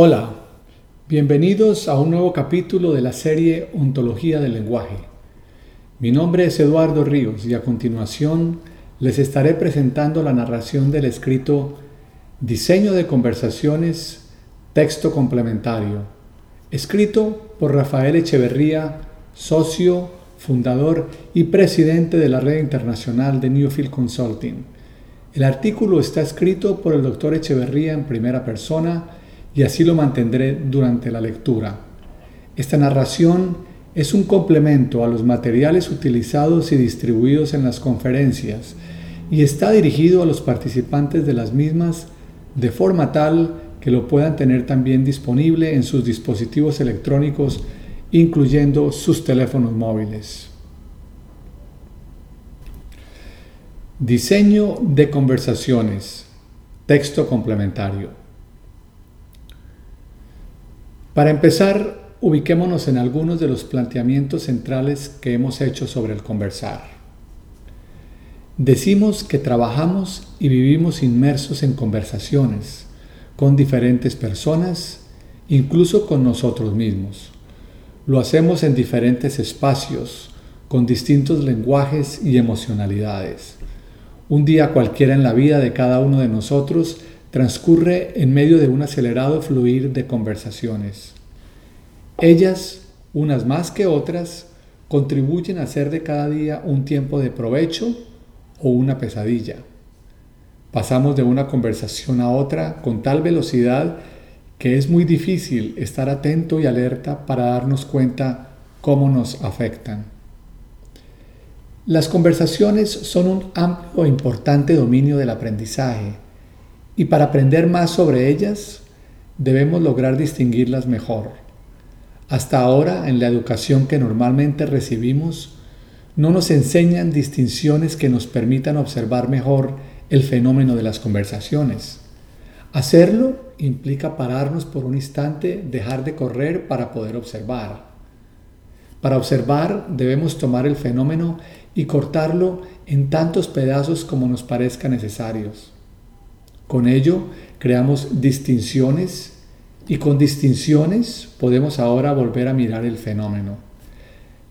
Hola, bienvenidos a un nuevo capítulo de la serie Ontología del Lenguaje. Mi nombre es Eduardo Ríos y a continuación les estaré presentando la narración del escrito Diseño de conversaciones, texto complementario, escrito por Rafael Echeverría, socio, fundador y presidente de la red internacional de Newfield Consulting. El artículo está escrito por el doctor Echeverría en primera persona y así lo mantendré durante la lectura. Esta narración es un complemento a los materiales utilizados y distribuidos en las conferencias y está dirigido a los participantes de las mismas de forma tal que lo puedan tener también disponible en sus dispositivos electrónicos, incluyendo sus teléfonos móviles. Diseño de conversaciones. Texto complementario. Para empezar, ubiquémonos en algunos de los planteamientos centrales que hemos hecho sobre el conversar. Decimos que trabajamos y vivimos inmersos en conversaciones con diferentes personas, incluso con nosotros mismos. Lo hacemos en diferentes espacios, con distintos lenguajes y emocionalidades. Un día cualquiera en la vida de cada uno de nosotros transcurre en medio de un acelerado fluir de conversaciones. Ellas, unas más que otras, contribuyen a hacer de cada día un tiempo de provecho o una pesadilla. Pasamos de una conversación a otra con tal velocidad que es muy difícil estar atento y alerta para darnos cuenta cómo nos afectan. Las conversaciones son un amplio e importante dominio del aprendizaje y para aprender más sobre ellas debemos lograr distinguirlas mejor. Hasta ahora, en la educación que normalmente recibimos, no nos enseñan distinciones que nos permitan observar mejor el fenómeno de las conversaciones. Hacerlo implica pararnos por un instante, dejar de correr para poder observar. Para observar debemos tomar el fenómeno y cortarlo en tantos pedazos como nos parezca necesarios. Con ello creamos distinciones y con distinciones podemos ahora volver a mirar el fenómeno.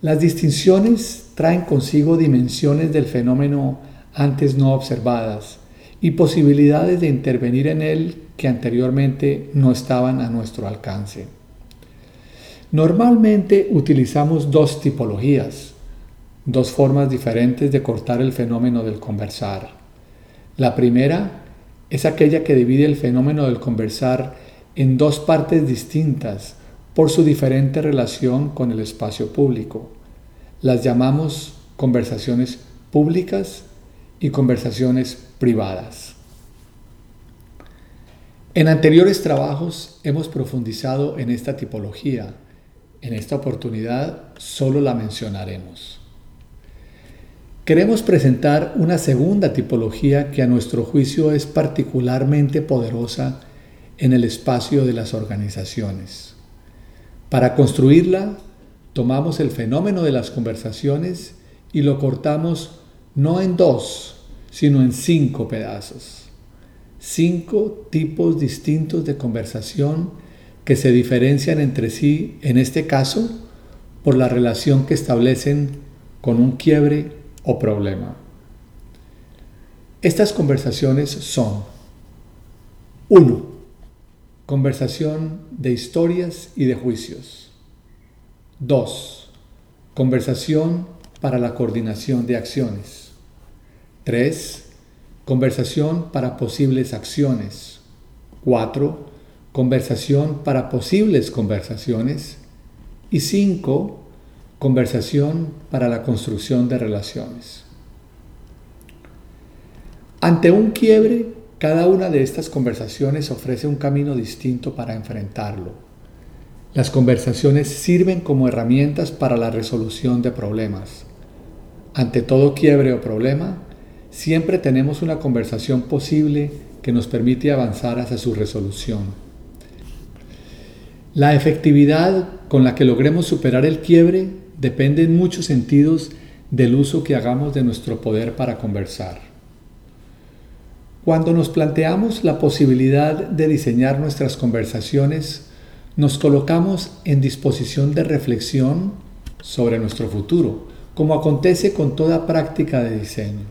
Las distinciones traen consigo dimensiones del fenómeno antes no observadas y posibilidades de intervenir en él que anteriormente no estaban a nuestro alcance. Normalmente utilizamos dos tipologías, dos formas diferentes de cortar el fenómeno del conversar. La primera es aquella que divide el fenómeno del conversar en dos partes distintas por su diferente relación con el espacio público. Las llamamos conversaciones públicas y conversaciones privadas. En anteriores trabajos hemos profundizado en esta tipología. En esta oportunidad solo la mencionaremos. Queremos presentar una segunda tipología que a nuestro juicio es particularmente poderosa en el espacio de las organizaciones. Para construirla, tomamos el fenómeno de las conversaciones y lo cortamos no en dos, sino en cinco pedazos. Cinco tipos distintos de conversación que se diferencian entre sí, en este caso, por la relación que establecen con un quiebre o problema. Estas conversaciones son 1. Conversación de historias y de juicios. 2. Conversación para la coordinación de acciones. 3. Conversación para posibles acciones. 4. Conversación para posibles conversaciones. Y 5 Conversación para la construcción de relaciones. Ante un quiebre, cada una de estas conversaciones ofrece un camino distinto para enfrentarlo. Las conversaciones sirven como herramientas para la resolución de problemas. Ante todo quiebre o problema, siempre tenemos una conversación posible que nos permite avanzar hacia su resolución. La efectividad con la que logremos superar el quiebre depende en muchos sentidos del uso que hagamos de nuestro poder para conversar. Cuando nos planteamos la posibilidad de diseñar nuestras conversaciones, nos colocamos en disposición de reflexión sobre nuestro futuro, como acontece con toda práctica de diseño.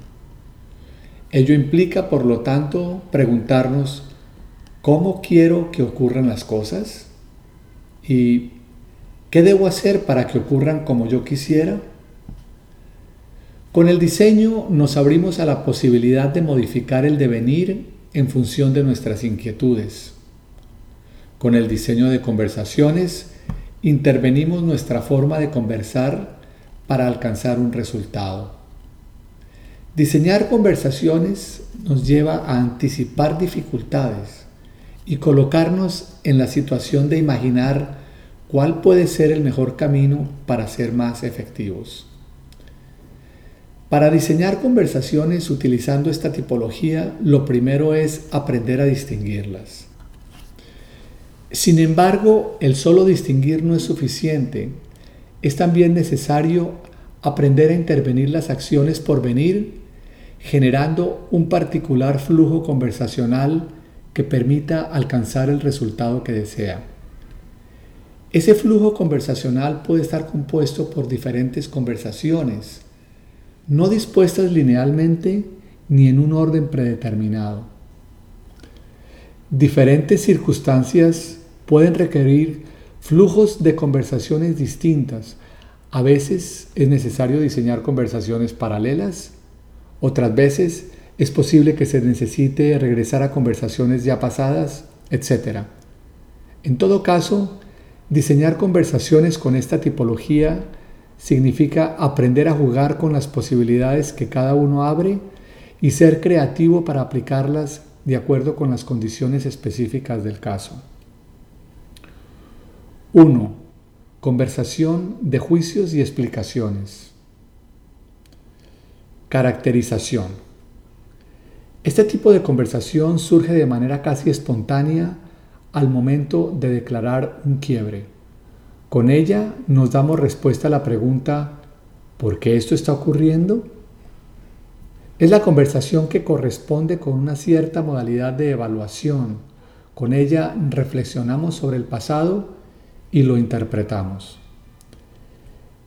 Ello implica, por lo tanto, preguntarnos, ¿cómo quiero que ocurran las cosas? ¿Y qué debo hacer para que ocurran como yo quisiera? Con el diseño nos abrimos a la posibilidad de modificar el devenir en función de nuestras inquietudes. Con el diseño de conversaciones intervenimos nuestra forma de conversar para alcanzar un resultado. Diseñar conversaciones nos lleva a anticipar dificultades y colocarnos en la situación de imaginar cuál puede ser el mejor camino para ser más efectivos. Para diseñar conversaciones utilizando esta tipología, lo primero es aprender a distinguirlas. Sin embargo, el solo distinguir no es suficiente. Es también necesario aprender a intervenir las acciones por venir, generando un particular flujo conversacional que permita alcanzar el resultado que desea. Ese flujo conversacional puede estar compuesto por diferentes conversaciones, no dispuestas linealmente ni en un orden predeterminado. Diferentes circunstancias pueden requerir flujos de conversaciones distintas. A veces es necesario diseñar conversaciones paralelas, otras veces es posible que se necesite regresar a conversaciones ya pasadas, etc. En todo caso, diseñar conversaciones con esta tipología significa aprender a jugar con las posibilidades que cada uno abre y ser creativo para aplicarlas de acuerdo con las condiciones específicas del caso. 1. Conversación de juicios y explicaciones. Caracterización. Este tipo de conversación surge de manera casi espontánea al momento de declarar un quiebre. Con ella nos damos respuesta a la pregunta ¿por qué esto está ocurriendo? Es la conversación que corresponde con una cierta modalidad de evaluación. Con ella reflexionamos sobre el pasado y lo interpretamos.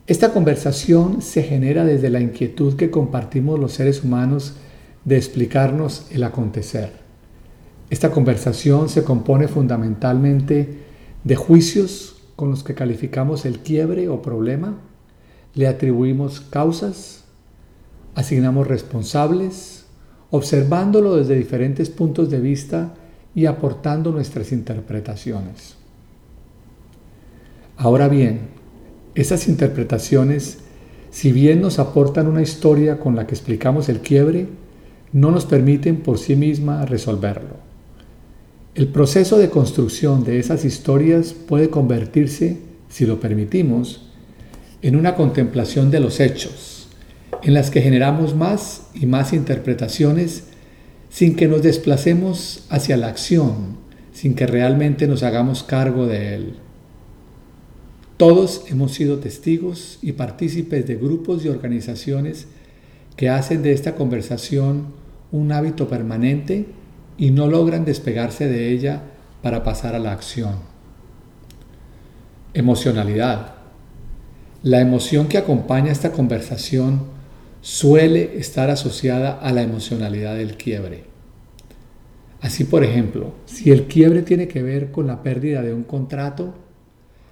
Esta conversación se genera desde la inquietud que compartimos los seres humanos de explicarnos el acontecer. Esta conversación se compone fundamentalmente de juicios con los que calificamos el quiebre o problema, le atribuimos causas, asignamos responsables, observándolo desde diferentes puntos de vista y aportando nuestras interpretaciones. Ahora bien, esas interpretaciones, si bien nos aportan una historia con la que explicamos el quiebre, no nos permiten por sí misma resolverlo. El proceso de construcción de esas historias puede convertirse, si lo permitimos, en una contemplación de los hechos, en las que generamos más y más interpretaciones sin que nos desplacemos hacia la acción, sin que realmente nos hagamos cargo de él. Todos hemos sido testigos y partícipes de grupos y organizaciones que hacen de esta conversación un hábito permanente y no logran despegarse de ella para pasar a la acción. Emocionalidad. La emoción que acompaña esta conversación suele estar asociada a la emocionalidad del quiebre. Así, por ejemplo, si el quiebre tiene que ver con la pérdida de un contrato,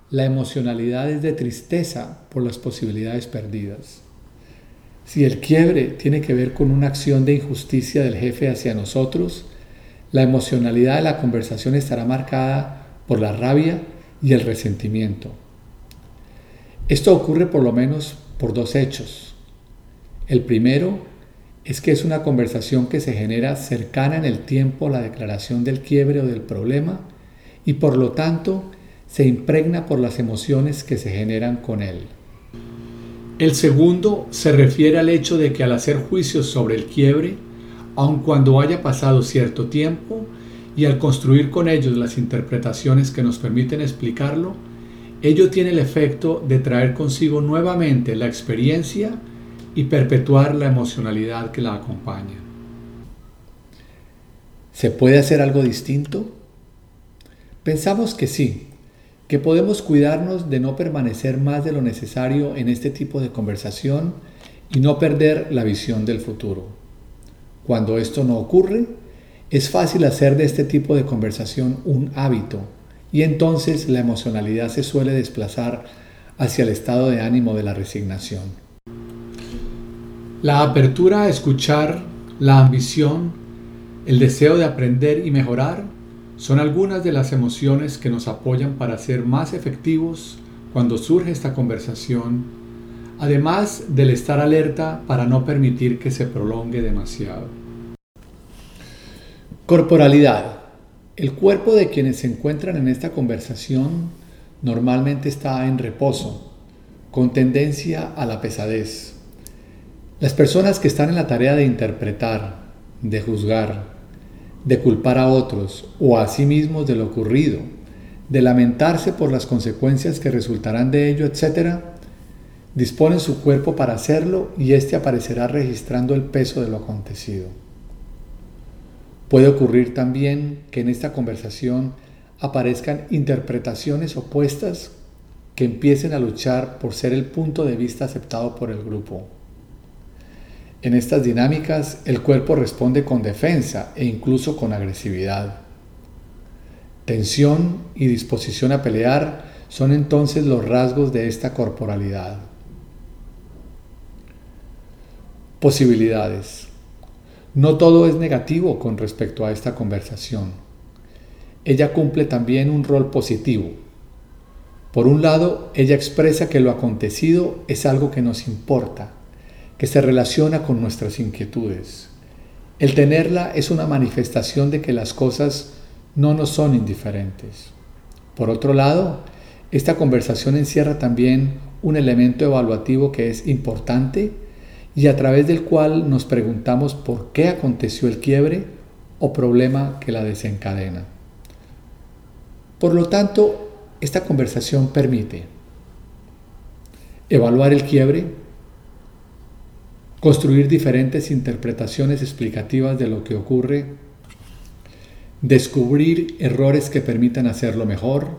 la emocionalidad es de tristeza por las posibilidades perdidas. Si el quiebre tiene que ver con una acción de injusticia del jefe hacia nosotros, la emocionalidad de la conversación estará marcada por la rabia y el resentimiento. Esto ocurre por lo menos por dos hechos. El primero es que es una conversación que se genera cercana en el tiempo a la declaración del quiebre o del problema y por lo tanto se impregna por las emociones que se generan con él. El segundo se refiere al hecho de que al hacer juicios sobre el quiebre, aun cuando haya pasado cierto tiempo, y al construir con ellos las interpretaciones que nos permiten explicarlo, ello tiene el efecto de traer consigo nuevamente la experiencia y perpetuar la emocionalidad que la acompaña. ¿Se puede hacer algo distinto? Pensamos que sí, que podemos cuidarnos de no permanecer más de lo necesario en este tipo de conversación y no perder la visión del futuro. Cuando esto no ocurre, es fácil hacer de este tipo de conversación un hábito y entonces la emocionalidad se suele desplazar hacia el estado de ánimo de la resignación. La apertura a escuchar, la ambición, el deseo de aprender y mejorar son algunas de las emociones que nos apoyan para ser más efectivos cuando surge esta conversación, además del estar alerta para no permitir que se prolongue demasiado. Corporalidad. El cuerpo de quienes se encuentran en esta conversación normalmente está en reposo, con tendencia a la pesadez. Las personas que están en la tarea de interpretar, de juzgar, de culpar a otros o a sí mismos de lo ocurrido, de lamentarse por las consecuencias que resultarán de ello, etc., disponen su cuerpo para hacerlo y éste aparecerá registrando el peso de lo acontecido. Puede ocurrir también que en esta conversación aparezcan interpretaciones opuestas que empiecen a luchar por ser el punto de vista aceptado por el grupo. En estas dinámicas, el cuerpo responde con defensa e incluso con agresividad. Tensión y disposición a pelear son entonces los rasgos de esta corporalidad. Posibilidades. No todo es negativo con respecto a esta conversación. Ella cumple también un rol positivo. Por un lado, ella expresa que lo acontecido es algo que nos importa que se relaciona con nuestras inquietudes. El tenerla es una manifestación de que las cosas no nos son indiferentes. Por otro lado, esta conversación encierra también un elemento evaluativo que es importante y a través del cual nos preguntamos por qué aconteció el quiebre o problema que la desencadena. Por lo tanto, esta conversación permite evaluar el quiebre, construir diferentes interpretaciones explicativas de lo que ocurre, descubrir errores que permitan hacerlo mejor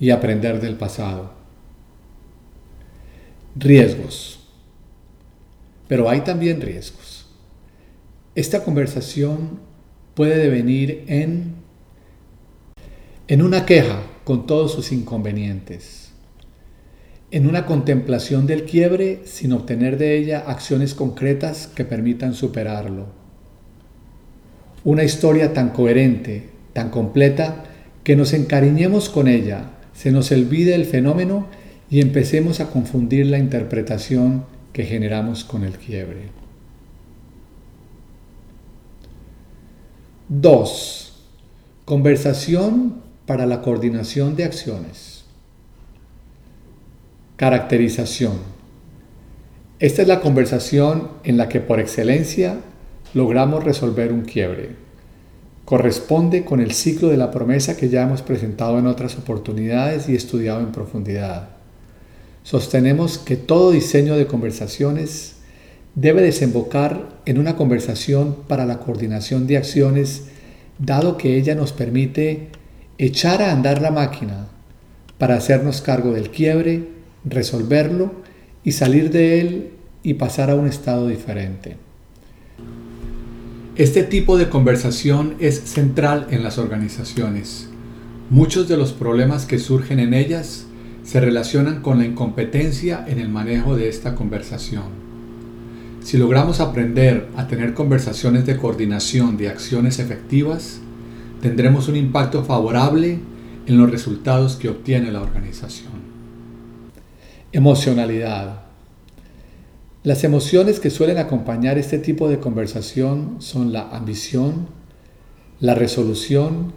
y aprender del pasado. Riesgos. Pero hay también riesgos. Esta conversación puede devenir en, en una queja con todos sus inconvenientes en una contemplación del quiebre sin obtener de ella acciones concretas que permitan superarlo. Una historia tan coherente, tan completa, que nos encariñemos con ella, se nos olvide el fenómeno y empecemos a confundir la interpretación que generamos con el quiebre. 2. Conversación para la coordinación de acciones. Caracterización. Esta es la conversación en la que por excelencia logramos resolver un quiebre. Corresponde con el ciclo de la promesa que ya hemos presentado en otras oportunidades y estudiado en profundidad. Sostenemos que todo diseño de conversaciones debe desembocar en una conversación para la coordinación de acciones, dado que ella nos permite echar a andar la máquina para hacernos cargo del quiebre resolverlo y salir de él y pasar a un estado diferente. Este tipo de conversación es central en las organizaciones. Muchos de los problemas que surgen en ellas se relacionan con la incompetencia en el manejo de esta conversación. Si logramos aprender a tener conversaciones de coordinación de acciones efectivas, tendremos un impacto favorable en los resultados que obtiene la organización. Emocionalidad. Las emociones que suelen acompañar este tipo de conversación son la ambición, la resolución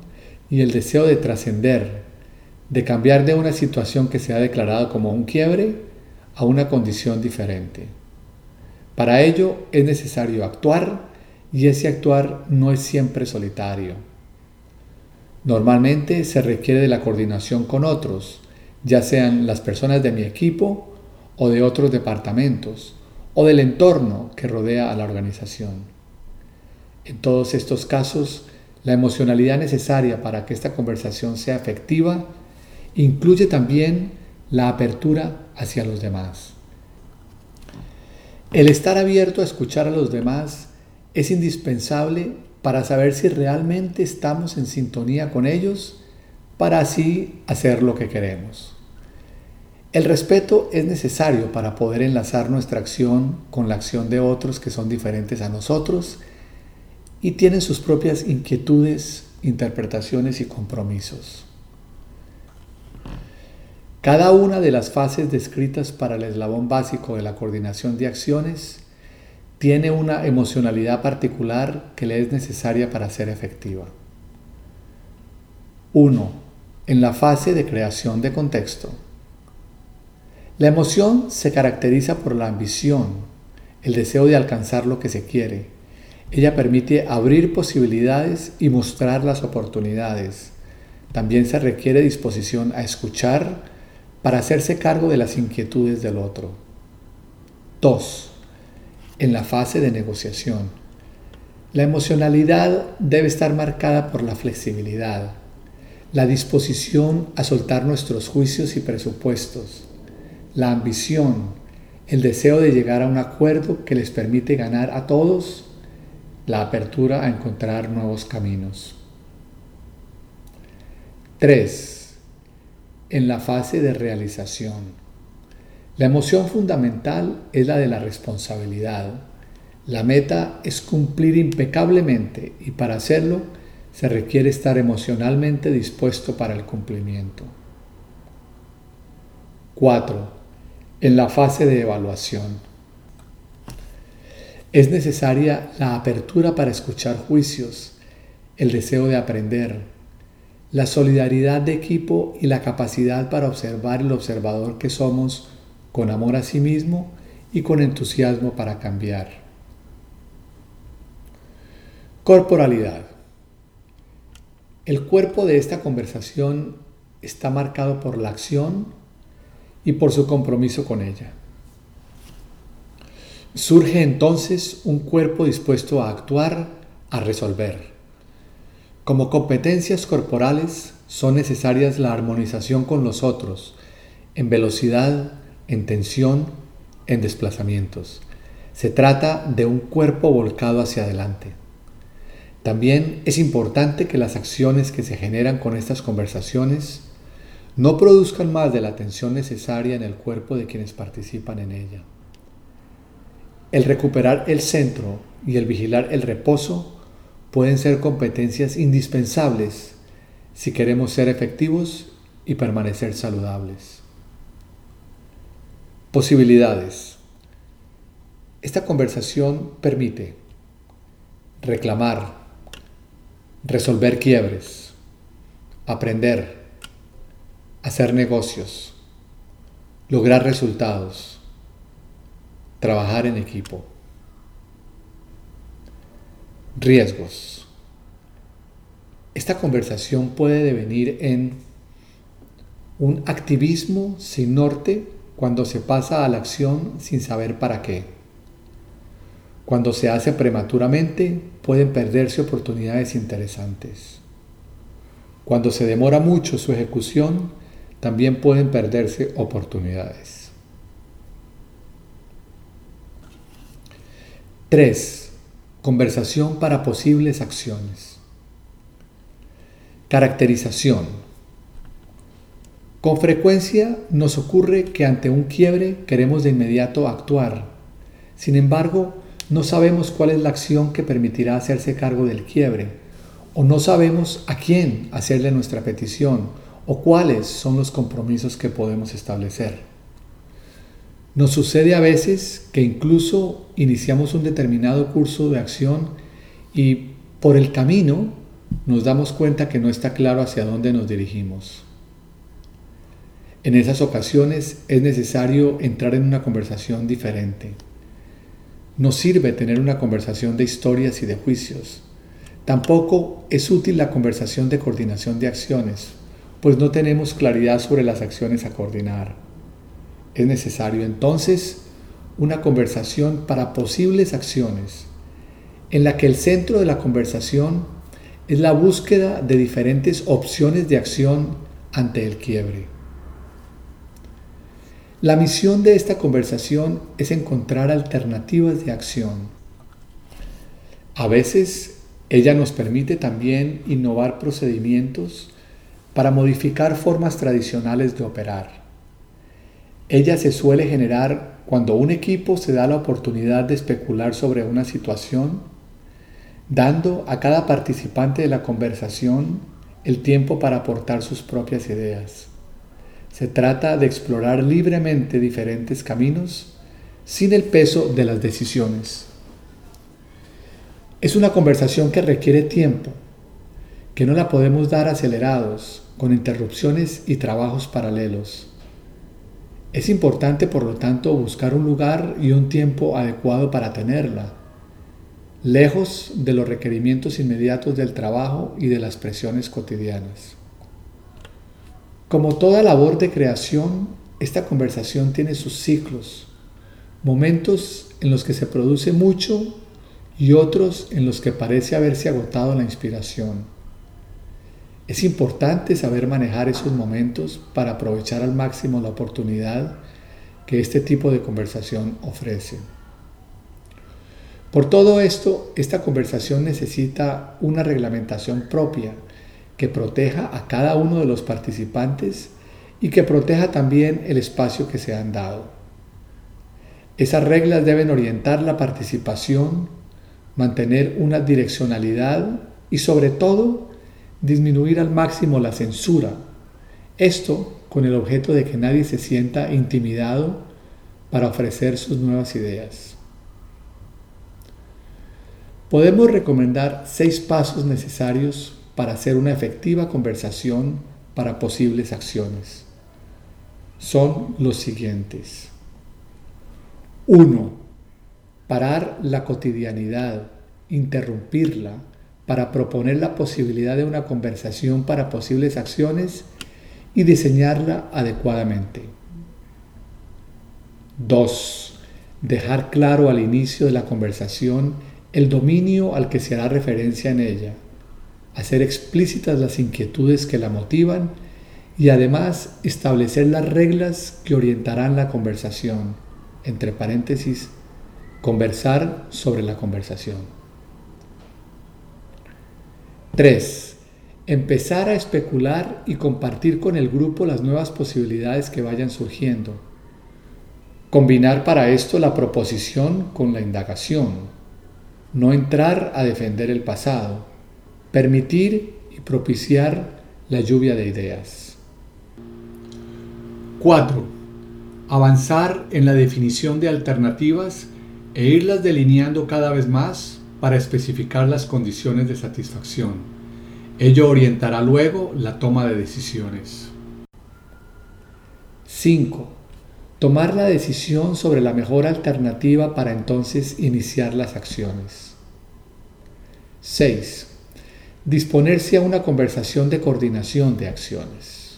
y el deseo de trascender, de cambiar de una situación que se ha declarado como un quiebre a una condición diferente. Para ello es necesario actuar y ese actuar no es siempre solitario. Normalmente se requiere de la coordinación con otros, ya sean las personas de mi equipo o de otros departamentos o del entorno que rodea a la organización. En todos estos casos, la emocionalidad necesaria para que esta conversación sea efectiva incluye también la apertura hacia los demás. El estar abierto a escuchar a los demás es indispensable para saber si realmente estamos en sintonía con ellos para así hacer lo que queremos. El respeto es necesario para poder enlazar nuestra acción con la acción de otros que son diferentes a nosotros y tienen sus propias inquietudes, interpretaciones y compromisos. Cada una de las fases descritas para el eslabón básico de la coordinación de acciones tiene una emocionalidad particular que le es necesaria para ser efectiva. 1. En la fase de creación de contexto. La emoción se caracteriza por la ambición, el deseo de alcanzar lo que se quiere. Ella permite abrir posibilidades y mostrar las oportunidades. También se requiere disposición a escuchar para hacerse cargo de las inquietudes del otro. 2. En la fase de negociación. La emocionalidad debe estar marcada por la flexibilidad, la disposición a soltar nuestros juicios y presupuestos, la ambición, el deseo de llegar a un acuerdo que les permite ganar a todos, la apertura a encontrar nuevos caminos. 3. En la fase de realización. La emoción fundamental es la de la responsabilidad. La meta es cumplir impecablemente y para hacerlo se requiere estar emocionalmente dispuesto para el cumplimiento. 4 en la fase de evaluación. Es necesaria la apertura para escuchar juicios, el deseo de aprender, la solidaridad de equipo y la capacidad para observar el observador que somos con amor a sí mismo y con entusiasmo para cambiar. Corporalidad. El cuerpo de esta conversación está marcado por la acción, y por su compromiso con ella. Surge entonces un cuerpo dispuesto a actuar, a resolver. Como competencias corporales son necesarias la armonización con los otros, en velocidad, en tensión, en desplazamientos. Se trata de un cuerpo volcado hacia adelante. También es importante que las acciones que se generan con estas conversaciones no produzcan más de la tensión necesaria en el cuerpo de quienes participan en ella. El recuperar el centro y el vigilar el reposo pueden ser competencias indispensables si queremos ser efectivos y permanecer saludables. Posibilidades. Esta conversación permite reclamar, resolver quiebres, aprender, hacer negocios, lograr resultados, trabajar en equipo. Riesgos. Esta conversación puede devenir en un activismo sin norte cuando se pasa a la acción sin saber para qué. Cuando se hace prematuramente pueden perderse oportunidades interesantes. Cuando se demora mucho su ejecución, también pueden perderse oportunidades. 3. Conversación para posibles acciones. Caracterización. Con frecuencia nos ocurre que ante un quiebre queremos de inmediato actuar. Sin embargo, no sabemos cuál es la acción que permitirá hacerse cargo del quiebre o no sabemos a quién hacerle nuestra petición o cuáles son los compromisos que podemos establecer. Nos sucede a veces que incluso iniciamos un determinado curso de acción y por el camino nos damos cuenta que no está claro hacia dónde nos dirigimos. En esas ocasiones es necesario entrar en una conversación diferente. No sirve tener una conversación de historias y de juicios. Tampoco es útil la conversación de coordinación de acciones, pues no tenemos claridad sobre las acciones a coordinar. Es necesario entonces una conversación para posibles acciones en la que el centro de la conversación es la búsqueda de diferentes opciones de acción ante el quiebre. La misión de esta conversación es encontrar alternativas de acción. A veces ella nos permite también innovar procedimientos para modificar formas tradicionales de operar. Ella se suele generar cuando un equipo se da la oportunidad de especular sobre una situación, dando a cada participante de la conversación el tiempo para aportar sus propias ideas. Se trata de explorar libremente diferentes caminos sin el peso de las decisiones. Es una conversación que requiere tiempo, que no la podemos dar acelerados, con interrupciones y trabajos paralelos. Es importante, por lo tanto, buscar un lugar y un tiempo adecuado para tenerla, lejos de los requerimientos inmediatos del trabajo y de las presiones cotidianas. Como toda labor de creación, esta conversación tiene sus ciclos, momentos en los que se produce mucho y otros en los que parece haberse agotado la inspiración. Es importante saber manejar esos momentos para aprovechar al máximo la oportunidad que este tipo de conversación ofrece. Por todo esto, esta conversación necesita una reglamentación propia que proteja a cada uno de los participantes y que proteja también el espacio que se han dado. Esas reglas deben orientar la participación, mantener una direccionalidad y sobre todo disminuir al máximo la censura. Esto con el objeto de que nadie se sienta intimidado para ofrecer sus nuevas ideas. Podemos recomendar seis pasos necesarios para hacer una efectiva conversación para posibles acciones. Son los siguientes. 1. Parar la cotidianidad, interrumpirla para proponer la posibilidad de una conversación para posibles acciones y diseñarla adecuadamente. 2. Dejar claro al inicio de la conversación el dominio al que se hará referencia en ella hacer explícitas las inquietudes que la motivan y además establecer las reglas que orientarán la conversación, entre paréntesis, conversar sobre la conversación. 3. Empezar a especular y compartir con el grupo las nuevas posibilidades que vayan surgiendo. Combinar para esto la proposición con la indagación. No entrar a defender el pasado permitir y propiciar la lluvia de ideas. 4. Avanzar en la definición de alternativas e irlas delineando cada vez más para especificar las condiciones de satisfacción. Ello orientará luego la toma de decisiones. 5. Tomar la decisión sobre la mejor alternativa para entonces iniciar las acciones. 6 disponerse a una conversación de coordinación de acciones.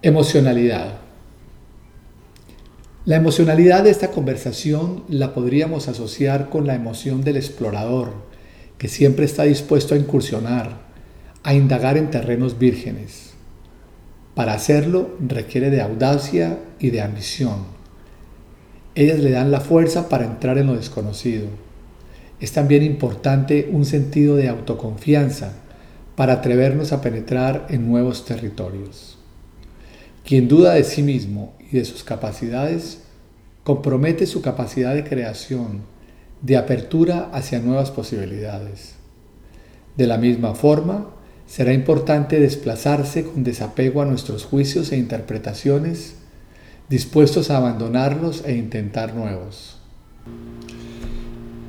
Emocionalidad. La emocionalidad de esta conversación la podríamos asociar con la emoción del explorador, que siempre está dispuesto a incursionar, a indagar en terrenos vírgenes. Para hacerlo requiere de audacia y de ambición. Ellas le dan la fuerza para entrar en lo desconocido es también importante un sentido de autoconfianza para atrevernos a penetrar en nuevos territorios. Quien duda de sí mismo y de sus capacidades compromete su capacidad de creación, de apertura hacia nuevas posibilidades. De la misma forma, será importante desplazarse con desapego a nuestros juicios e interpretaciones, dispuestos a abandonarlos e intentar nuevos.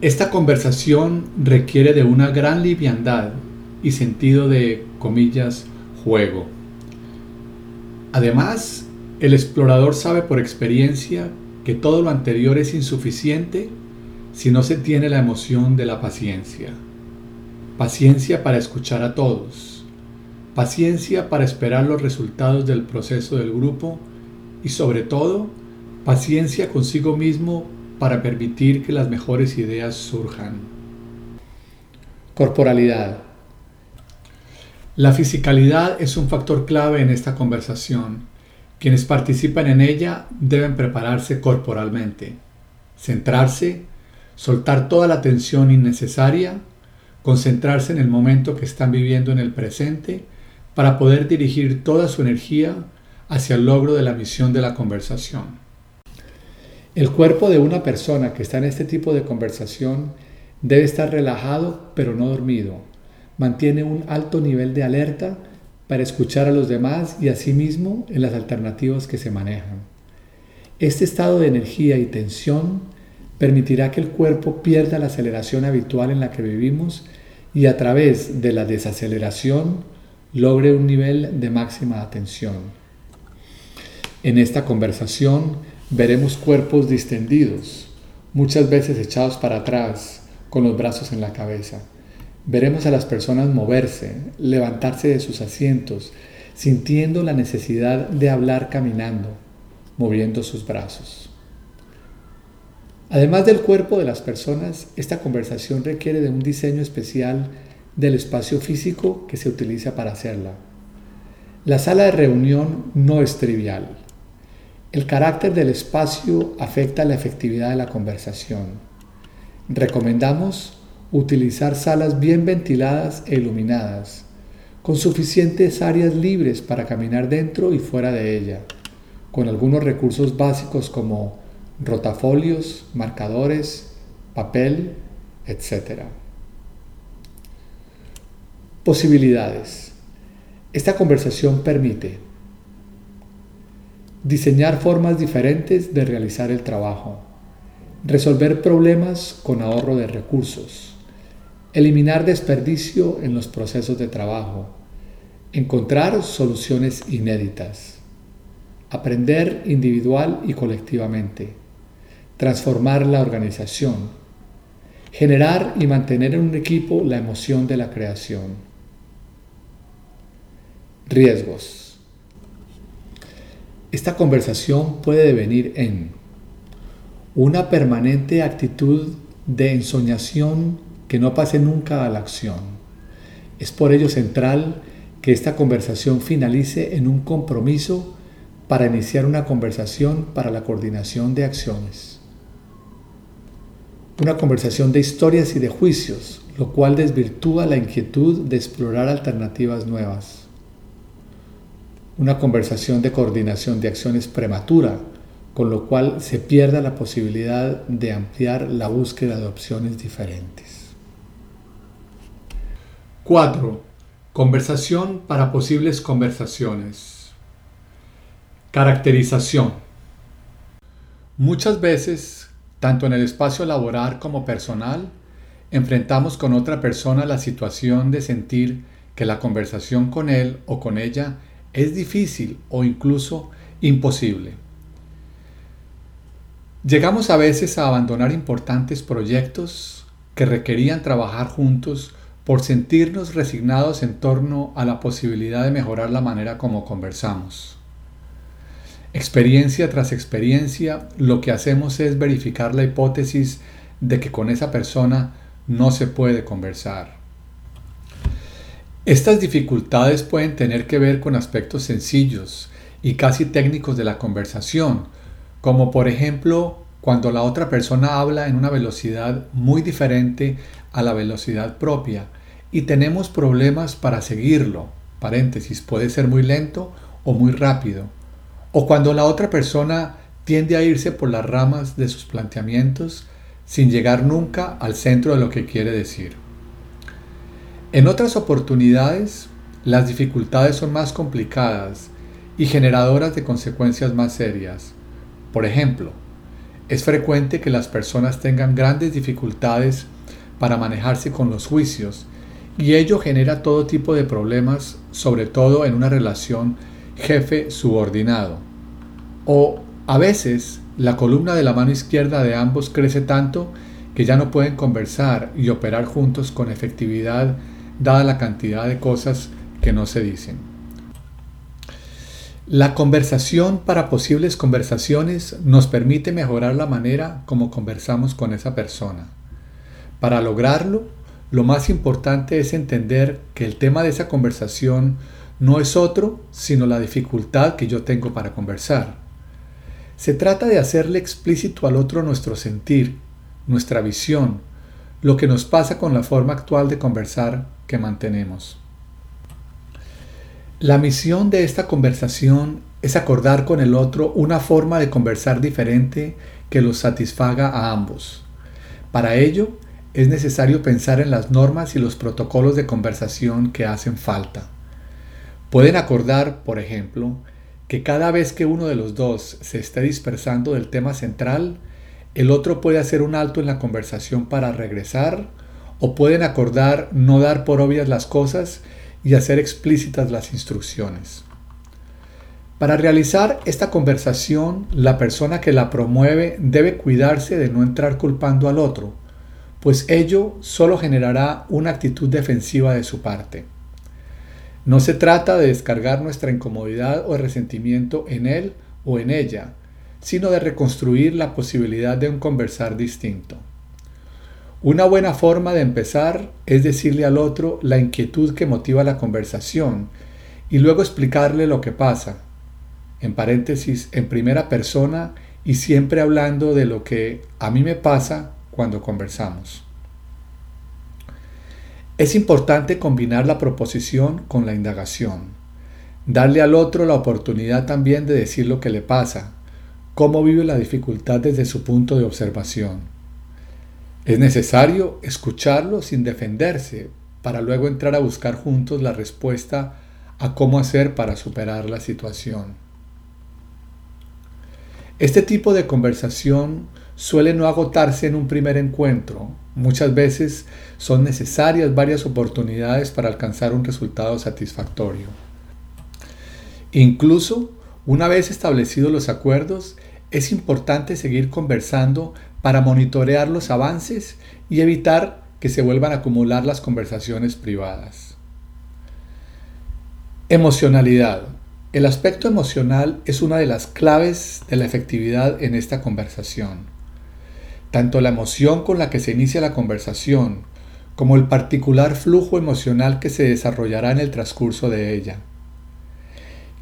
Esta conversación requiere de una gran liviandad y sentido de, comillas, juego. Además, el explorador sabe por experiencia que todo lo anterior es insuficiente si no se tiene la emoción de la paciencia. Paciencia para escuchar a todos. Paciencia para esperar los resultados del proceso del grupo y sobre todo, paciencia consigo mismo para permitir que las mejores ideas surjan. Corporalidad. La fisicalidad es un factor clave en esta conversación. Quienes participan en ella deben prepararse corporalmente, centrarse, soltar toda la tensión innecesaria, concentrarse en el momento que están viviendo en el presente para poder dirigir toda su energía hacia el logro de la misión de la conversación. El cuerpo de una persona que está en este tipo de conversación debe estar relajado pero no dormido. Mantiene un alto nivel de alerta para escuchar a los demás y a sí mismo en las alternativas que se manejan. Este estado de energía y tensión permitirá que el cuerpo pierda la aceleración habitual en la que vivimos y a través de la desaceleración logre un nivel de máxima atención. En esta conversación veremos cuerpos distendidos, muchas veces echados para atrás, con los brazos en la cabeza. Veremos a las personas moverse, levantarse de sus asientos, sintiendo la necesidad de hablar caminando, moviendo sus brazos. Además del cuerpo de las personas, esta conversación requiere de un diseño especial del espacio físico que se utiliza para hacerla. La sala de reunión no es trivial. El carácter del espacio afecta la efectividad de la conversación. Recomendamos utilizar salas bien ventiladas e iluminadas, con suficientes áreas libres para caminar dentro y fuera de ella, con algunos recursos básicos como rotafolios, marcadores, papel, etc. Posibilidades. Esta conversación permite diseñar formas diferentes de realizar el trabajo, resolver problemas con ahorro de recursos, eliminar desperdicio en los procesos de trabajo, encontrar soluciones inéditas, aprender individual y colectivamente, transformar la organización, generar y mantener en un equipo la emoción de la creación. Riesgos. Esta conversación puede devenir en una permanente actitud de ensoñación que no pase nunca a la acción. Es por ello central que esta conversación finalice en un compromiso para iniciar una conversación para la coordinación de acciones. Una conversación de historias y de juicios, lo cual desvirtúa la inquietud de explorar alternativas nuevas una conversación de coordinación de acciones prematura, con lo cual se pierda la posibilidad de ampliar la búsqueda de opciones diferentes. 4. Conversación para posibles conversaciones. Caracterización. Muchas veces, tanto en el espacio laboral como personal, enfrentamos con otra persona la situación de sentir que la conversación con él o con ella es difícil o incluso imposible. Llegamos a veces a abandonar importantes proyectos que requerían trabajar juntos por sentirnos resignados en torno a la posibilidad de mejorar la manera como conversamos. Experiencia tras experiencia, lo que hacemos es verificar la hipótesis de que con esa persona no se puede conversar. Estas dificultades pueden tener que ver con aspectos sencillos y casi técnicos de la conversación, como por ejemplo cuando la otra persona habla en una velocidad muy diferente a la velocidad propia y tenemos problemas para seguirlo, paréntesis, puede ser muy lento o muy rápido, o cuando la otra persona tiende a irse por las ramas de sus planteamientos sin llegar nunca al centro de lo que quiere decir. En otras oportunidades, las dificultades son más complicadas y generadoras de consecuencias más serias. Por ejemplo, es frecuente que las personas tengan grandes dificultades para manejarse con los juicios y ello genera todo tipo de problemas, sobre todo en una relación jefe-subordinado. O a veces la columna de la mano izquierda de ambos crece tanto que ya no pueden conversar y operar juntos con efectividad dada la cantidad de cosas que no se dicen. La conversación para posibles conversaciones nos permite mejorar la manera como conversamos con esa persona. Para lograrlo, lo más importante es entender que el tema de esa conversación no es otro sino la dificultad que yo tengo para conversar. Se trata de hacerle explícito al otro nuestro sentir, nuestra visión, lo que nos pasa con la forma actual de conversar que mantenemos. La misión de esta conversación es acordar con el otro una forma de conversar diferente que los satisfaga a ambos. Para ello, es necesario pensar en las normas y los protocolos de conversación que hacen falta. Pueden acordar, por ejemplo, que cada vez que uno de los dos se esté dispersando del tema central, el otro puede hacer un alto en la conversación para regresar, o pueden acordar no dar por obvias las cosas y hacer explícitas las instrucciones. Para realizar esta conversación, la persona que la promueve debe cuidarse de no entrar culpando al otro, pues ello solo generará una actitud defensiva de su parte. No se trata de descargar nuestra incomodidad o resentimiento en él o en ella, sino de reconstruir la posibilidad de un conversar distinto. Una buena forma de empezar es decirle al otro la inquietud que motiva la conversación y luego explicarle lo que pasa, en paréntesis, en primera persona y siempre hablando de lo que a mí me pasa cuando conversamos. Es importante combinar la proposición con la indagación, darle al otro la oportunidad también de decir lo que le pasa, cómo vive la dificultad desde su punto de observación. Es necesario escucharlo sin defenderse para luego entrar a buscar juntos la respuesta a cómo hacer para superar la situación. Este tipo de conversación suele no agotarse en un primer encuentro. Muchas veces son necesarias varias oportunidades para alcanzar un resultado satisfactorio. Incluso, una vez establecidos los acuerdos, es importante seguir conversando para monitorear los avances y evitar que se vuelvan a acumular las conversaciones privadas. Emocionalidad. El aspecto emocional es una de las claves de la efectividad en esta conversación. Tanto la emoción con la que se inicia la conversación como el particular flujo emocional que se desarrollará en el transcurso de ella.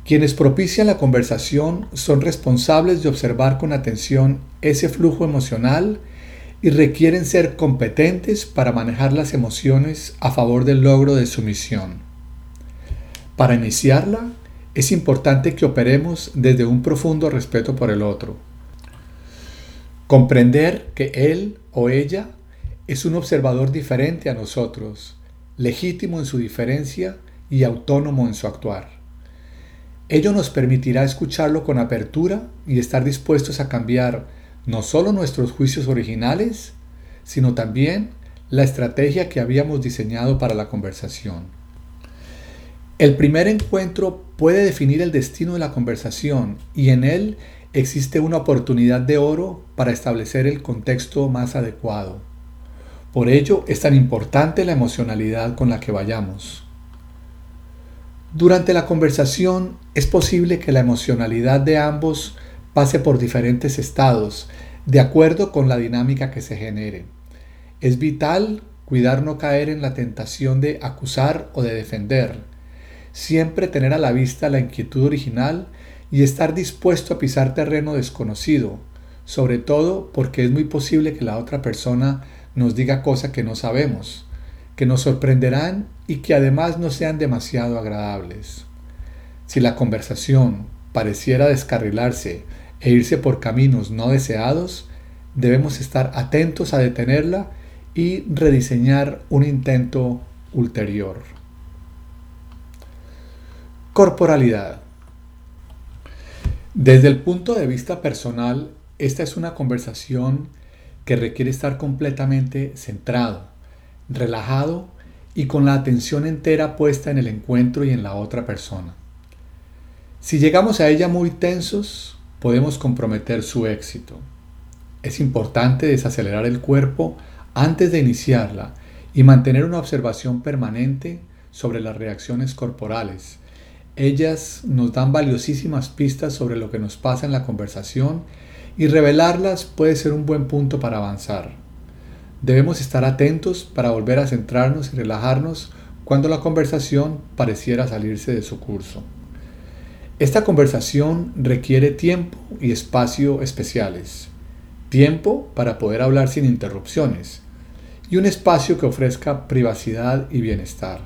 Quienes propician la conversación son responsables de observar con atención ese flujo emocional y requieren ser competentes para manejar las emociones a favor del logro de su misión. Para iniciarla, es importante que operemos desde un profundo respeto por el otro. Comprender que él o ella es un observador diferente a nosotros, legítimo en su diferencia y autónomo en su actuar. Ello nos permitirá escucharlo con apertura y estar dispuestos a cambiar no solo nuestros juicios originales, sino también la estrategia que habíamos diseñado para la conversación. El primer encuentro puede definir el destino de la conversación y en él existe una oportunidad de oro para establecer el contexto más adecuado. Por ello es tan importante la emocionalidad con la que vayamos. Durante la conversación es posible que la emocionalidad de ambos pase por diferentes estados, de acuerdo con la dinámica que se genere. Es vital cuidar no caer en la tentación de acusar o de defender, siempre tener a la vista la inquietud original y estar dispuesto a pisar terreno desconocido, sobre todo porque es muy posible que la otra persona nos diga cosas que no sabemos que nos sorprenderán y que además no sean demasiado agradables. Si la conversación pareciera descarrilarse e irse por caminos no deseados, debemos estar atentos a detenerla y rediseñar un intento ulterior. Corporalidad. Desde el punto de vista personal, esta es una conversación que requiere estar completamente centrado relajado y con la atención entera puesta en el encuentro y en la otra persona. Si llegamos a ella muy tensos, podemos comprometer su éxito. Es importante desacelerar el cuerpo antes de iniciarla y mantener una observación permanente sobre las reacciones corporales, Ellas nos dan valiosísimas pistas sobre lo que nos pasa en la conversación y revelarlas puede ser un buen punto para avanzar. Debemos estar atentos para volver a centrarnos y relajarnos cuando la conversación pareciera salirse de su curso. Esta conversación requiere tiempo y espacio especiales. Tiempo para poder hablar sin interrupciones y un espacio que ofrezca privacidad y bienestar.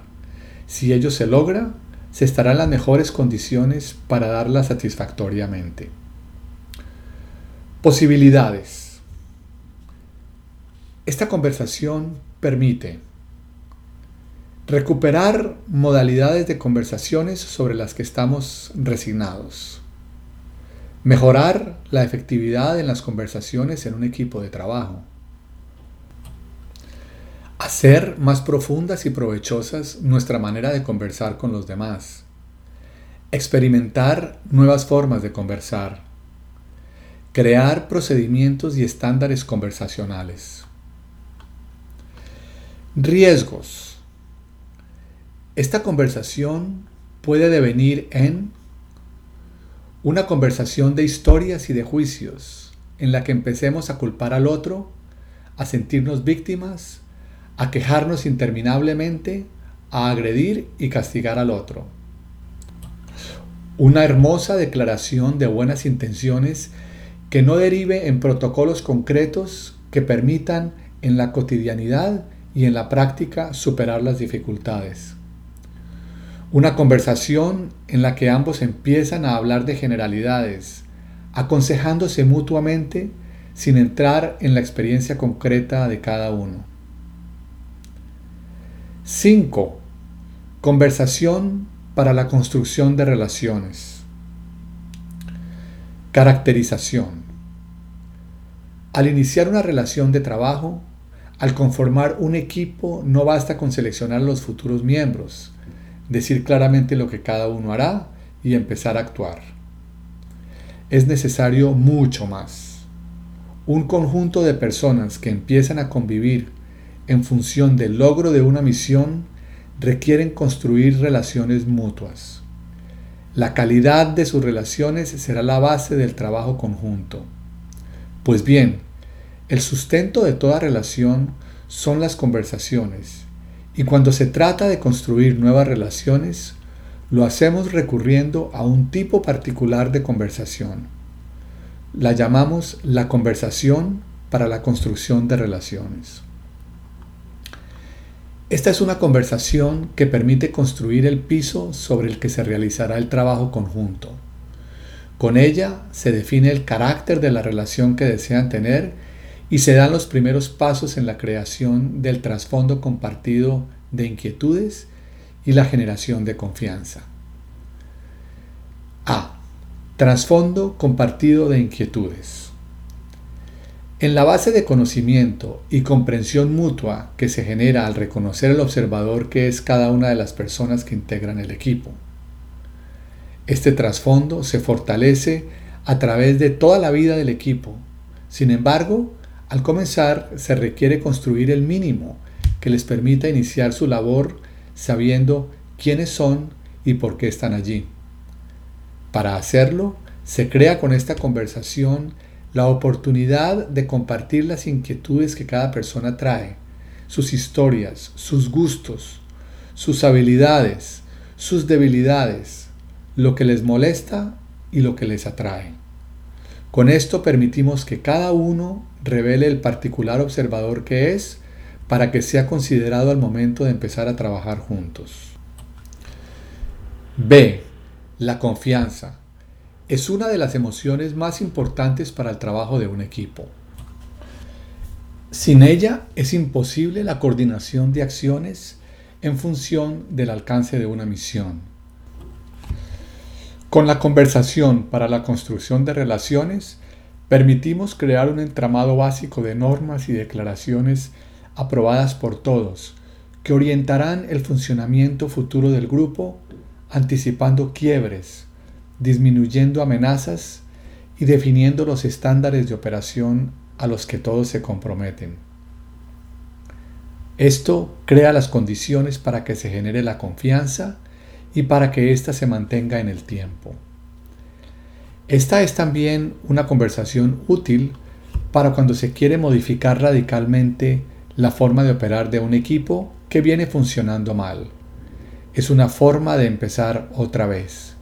Si ello se logra, se estará en las mejores condiciones para darla satisfactoriamente. Posibilidades. Esta conversación permite recuperar modalidades de conversaciones sobre las que estamos resignados, mejorar la efectividad en las conversaciones en un equipo de trabajo, hacer más profundas y provechosas nuestra manera de conversar con los demás, experimentar nuevas formas de conversar, crear procedimientos y estándares conversacionales. Riesgos. Esta conversación puede devenir en una conversación de historias y de juicios, en la que empecemos a culpar al otro, a sentirnos víctimas a quejarnos interminablemente, a agredir y castigar al otro. Una hermosa declaración de buenas intenciones que no derive en protocolos concretos que permitan en la cotidianidad y en la práctica superar las dificultades. Una conversación en la que ambos empiezan a hablar de generalidades, aconsejándose mutuamente sin entrar en la experiencia concreta de cada uno. 5. Conversación para la construcción de relaciones. Caracterización. Al iniciar una relación de trabajo, al conformar un equipo no basta con seleccionar los futuros miembros, decir claramente lo que cada uno hará y empezar a actuar. Es necesario mucho más. Un conjunto de personas que empiezan a convivir en función del logro de una misión requieren construir relaciones mutuas. La calidad de sus relaciones será la base del trabajo conjunto. Pues bien, el sustento de toda relación son las conversaciones, y cuando se trata de construir nuevas relaciones, lo hacemos recurriendo a un tipo particular de conversación. La llamamos la conversación para la construcción de relaciones. Esta es una conversación que permite construir el piso sobre el que se realizará el trabajo conjunto. Con ella se define el carácter de la relación que desean tener y se dan los primeros pasos en la creación del trasfondo compartido de inquietudes y la generación de confianza. A. Trasfondo compartido de inquietudes. En la base de conocimiento y comprensión mutua que se genera al reconocer al observador que es cada una de las personas que integran el equipo. Este trasfondo se fortalece a través de toda la vida del equipo. Sin embargo, al comenzar se requiere construir el mínimo que les permita iniciar su labor sabiendo quiénes son y por qué están allí. Para hacerlo, se crea con esta conversación la oportunidad de compartir las inquietudes que cada persona trae, sus historias, sus gustos, sus habilidades, sus debilidades, lo que les molesta y lo que les atrae. Con esto permitimos que cada uno revele el particular observador que es para que sea considerado al momento de empezar a trabajar juntos. B. La confianza es una de las emociones más importantes para el trabajo de un equipo. Sin ella es imposible la coordinación de acciones en función del alcance de una misión. Con la conversación para la construcción de relaciones, permitimos crear un entramado básico de normas y declaraciones aprobadas por todos, que orientarán el funcionamiento futuro del grupo, anticipando quiebres, disminuyendo amenazas y definiendo los estándares de operación a los que todos se comprometen. Esto crea las condiciones para que se genere la confianza y para que ésta se mantenga en el tiempo. Esta es también una conversación útil para cuando se quiere modificar radicalmente la forma de operar de un equipo que viene funcionando mal. Es una forma de empezar otra vez.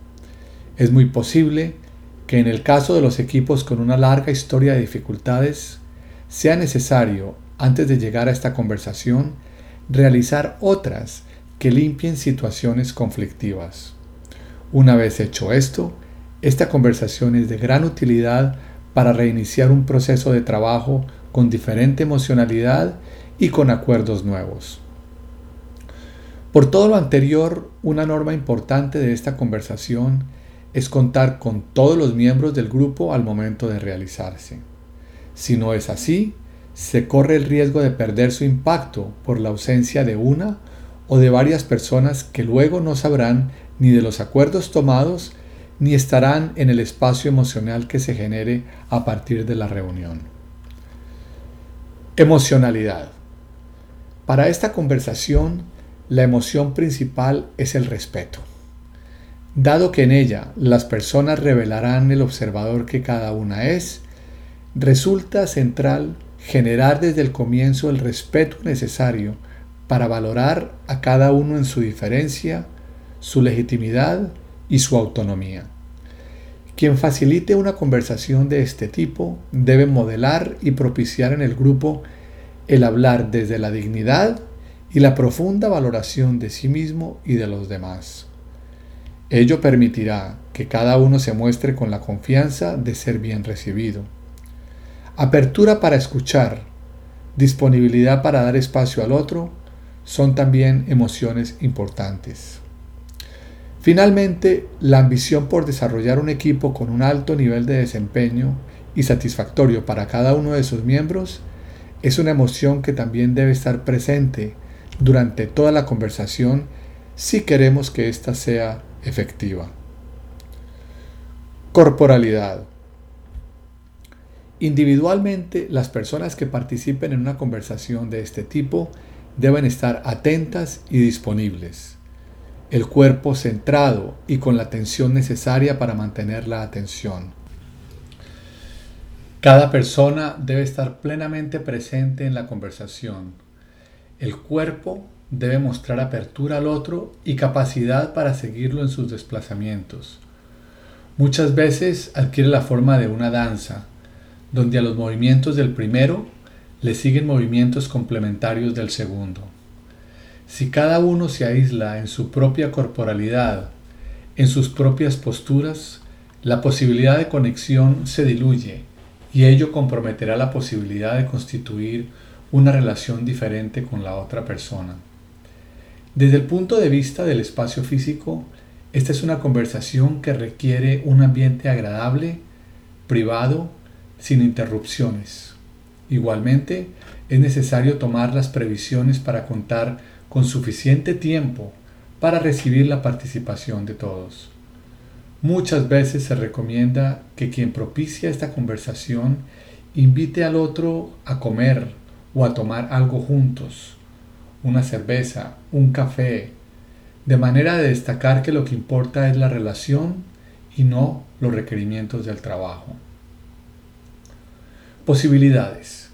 Es muy posible que en el caso de los equipos con una larga historia de dificultades, sea necesario, antes de llegar a esta conversación, realizar otras que limpien situaciones conflictivas. Una vez hecho esto, esta conversación es de gran utilidad para reiniciar un proceso de trabajo con diferente emocionalidad y con acuerdos nuevos. Por todo lo anterior, una norma importante de esta conversación es contar con todos los miembros del grupo al momento de realizarse. Si no es así, se corre el riesgo de perder su impacto por la ausencia de una o de varias personas que luego no sabrán ni de los acuerdos tomados ni estarán en el espacio emocional que se genere a partir de la reunión. Emocionalidad. Para esta conversación, la emoción principal es el respeto. Dado que en ella las personas revelarán el observador que cada una es, resulta central generar desde el comienzo el respeto necesario para valorar a cada uno en su diferencia, su legitimidad y su autonomía. Quien facilite una conversación de este tipo debe modelar y propiciar en el grupo el hablar desde la dignidad y la profunda valoración de sí mismo y de los demás. Ello permitirá que cada uno se muestre con la confianza de ser bien recibido. Apertura para escuchar, disponibilidad para dar espacio al otro, son también emociones importantes. Finalmente, la ambición por desarrollar un equipo con un alto nivel de desempeño y satisfactorio para cada uno de sus miembros es una emoción que también debe estar presente durante toda la conversación si queremos que ésta sea efectiva. Corporalidad. Individualmente, las personas que participen en una conversación de este tipo deben estar atentas y disponibles. El cuerpo centrado y con la atención necesaria para mantener la atención. Cada persona debe estar plenamente presente en la conversación. El cuerpo debe mostrar apertura al otro y capacidad para seguirlo en sus desplazamientos. Muchas veces adquiere la forma de una danza, donde a los movimientos del primero le siguen movimientos complementarios del segundo. Si cada uno se aísla en su propia corporalidad, en sus propias posturas, la posibilidad de conexión se diluye y ello comprometerá la posibilidad de constituir una relación diferente con la otra persona. Desde el punto de vista del espacio físico, esta es una conversación que requiere un ambiente agradable, privado, sin interrupciones. Igualmente, es necesario tomar las previsiones para contar con suficiente tiempo para recibir la participación de todos. Muchas veces se recomienda que quien propicia esta conversación invite al otro a comer o a tomar algo juntos, una cerveza, un café, de manera de destacar que lo que importa es la relación y no los requerimientos del trabajo. Posibilidades.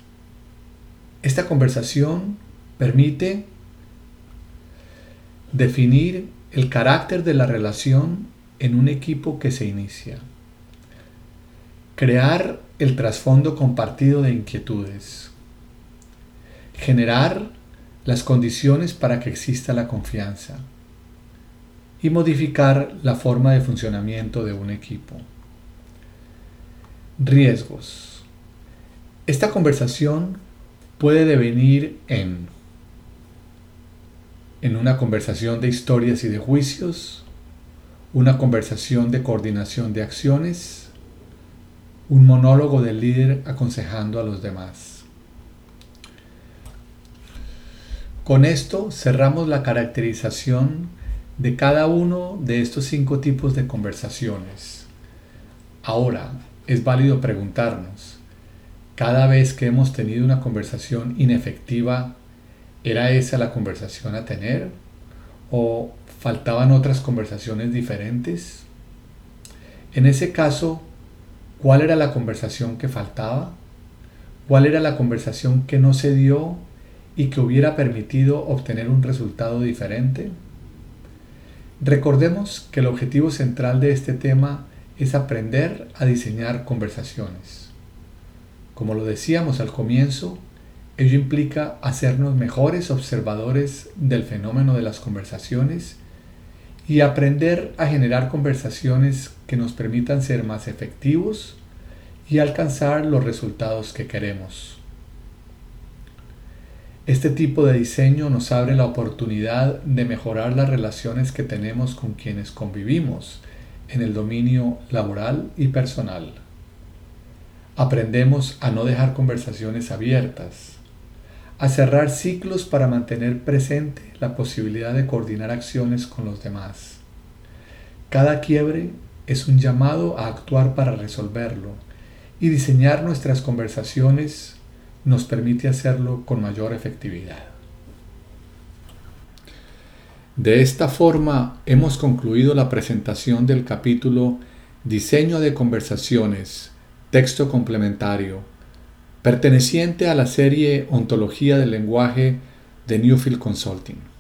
Esta conversación permite definir el carácter de la relación en un equipo que se inicia. Crear el trasfondo compartido de inquietudes. Generar las condiciones para que exista la confianza. Y modificar la forma de funcionamiento de un equipo. Riesgos. Esta conversación puede devenir en, en una conversación de historias y de juicios, una conversación de coordinación de acciones, un monólogo del líder aconsejando a los demás. Con esto cerramos la caracterización de cada uno de estos cinco tipos de conversaciones. Ahora es válido preguntarnos, cada vez que hemos tenido una conversación inefectiva, ¿era esa la conversación a tener? ¿O faltaban otras conversaciones diferentes? En ese caso, ¿cuál era la conversación que faltaba? ¿Cuál era la conversación que no se dio y que hubiera permitido obtener un resultado diferente? Recordemos que el objetivo central de este tema es aprender a diseñar conversaciones. Como lo decíamos al comienzo, ello implica hacernos mejores observadores del fenómeno de las conversaciones y aprender a generar conversaciones que nos permitan ser más efectivos y alcanzar los resultados que queremos. Este tipo de diseño nos abre la oportunidad de mejorar las relaciones que tenemos con quienes convivimos en el dominio laboral y personal. Aprendemos a no dejar conversaciones abiertas, a cerrar ciclos para mantener presente la posibilidad de coordinar acciones con los demás. Cada quiebre es un llamado a actuar para resolverlo y diseñar nuestras conversaciones nos permite hacerlo con mayor efectividad. De esta forma hemos concluido la presentación del capítulo Diseño de conversaciones, texto complementario, perteneciente a la serie Ontología del lenguaje de Newfield Consulting.